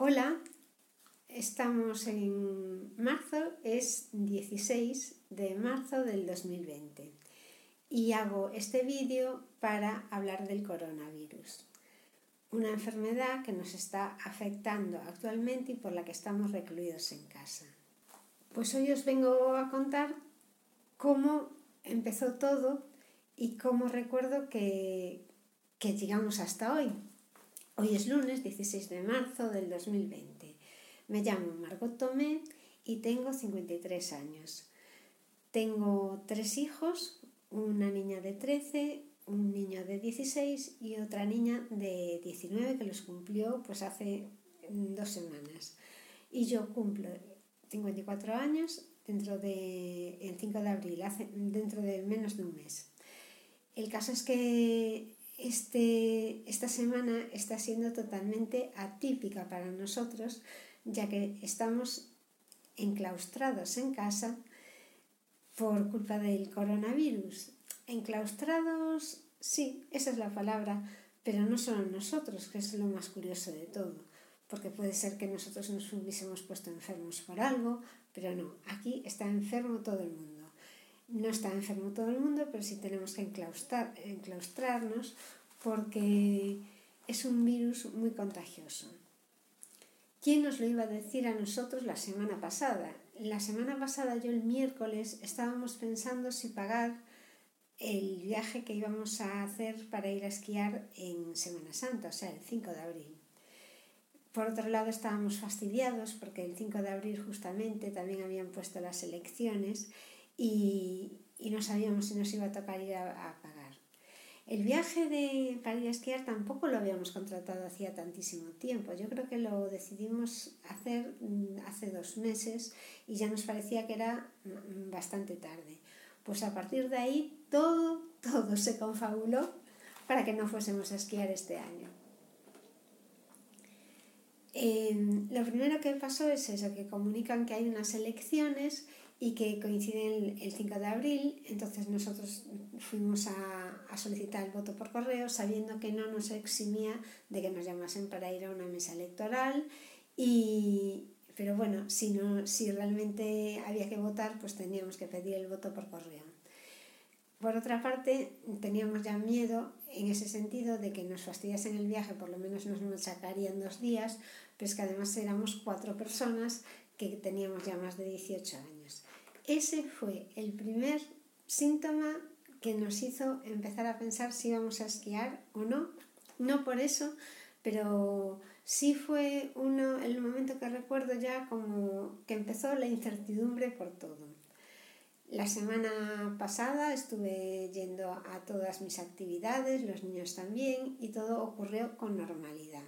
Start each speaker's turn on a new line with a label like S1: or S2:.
S1: Hola, estamos en marzo, es 16 de marzo del 2020 y hago este vídeo para hablar del coronavirus, una enfermedad que nos está afectando actualmente y por la que estamos recluidos en casa. Pues hoy os vengo a contar cómo empezó todo y cómo recuerdo que, que llegamos hasta hoy. Hoy es lunes 16 de marzo del 2020. Me llamo Margot Tomé y tengo 53 años. Tengo tres hijos, una niña de 13, un niño de 16 y otra niña de 19 que los cumplió pues hace dos semanas. Y yo cumplo 54 años dentro de, el 5 de abril, dentro de menos de un mes. El caso es que este, esta semana está siendo totalmente atípica para nosotros, ya que estamos enclaustrados en casa por culpa del coronavirus. Enclaustrados, sí, esa es la palabra, pero no solo nosotros, que es lo más curioso de todo, porque puede ser que nosotros nos hubiésemos puesto enfermos por algo, pero no, aquí está enfermo todo el mundo. No está enfermo todo el mundo, pero sí tenemos que enclaustrar, enclaustrarnos porque es un virus muy contagioso. ¿Quién nos lo iba a decir a nosotros la semana pasada? La semana pasada yo el miércoles estábamos pensando si pagar el viaje que íbamos a hacer para ir a esquiar en Semana Santa, o sea, el 5 de abril. Por otro lado, estábamos fastidiados porque el 5 de abril justamente también habían puesto las elecciones y, no sabíamos si nos iba a tocar ir a, pagar. El viaje de, para ir a esquiar tampoco lo habíamos contratado hacía tantísimo tiempo. Yo creo que lo decidimos hacer mm, hace dos meses y ya nos parecía que era mm, bastante tarde. Pues a partir de ahí todo, todo se confabuló para que no fuésemos a esquiar este año. Em, lo primero que pasó es eso, que comunican que hay unas elecciones y que coinciden el 5 de abril, entonces nosotros fuimos a, a, solicitar el voto por correo sabiendo que no nos eximía de que nos llamasen para ir a una mesa electoral y, pero bueno, si, no, si realmente había que votar, pues teníamos que pedir el voto por correo. Por otra parte, teníamos ya miedo en ese sentido de que nos fastidiasen el viaje, por lo menos nos sacarían dos días, pero es que además éramos cuatro personas que teníamos ya más de 18 años. Ese fue el primer síntoma que nos hizo empezar a pensar si íbamos a esquiar o no. No por eso, pero sí fue uno, el momento que recuerdo ya como que empezó la incertidumbre por todo. La semana pasada estuve yendo a todas mis actividades, los niños también, y todo ocurrió con normalidad.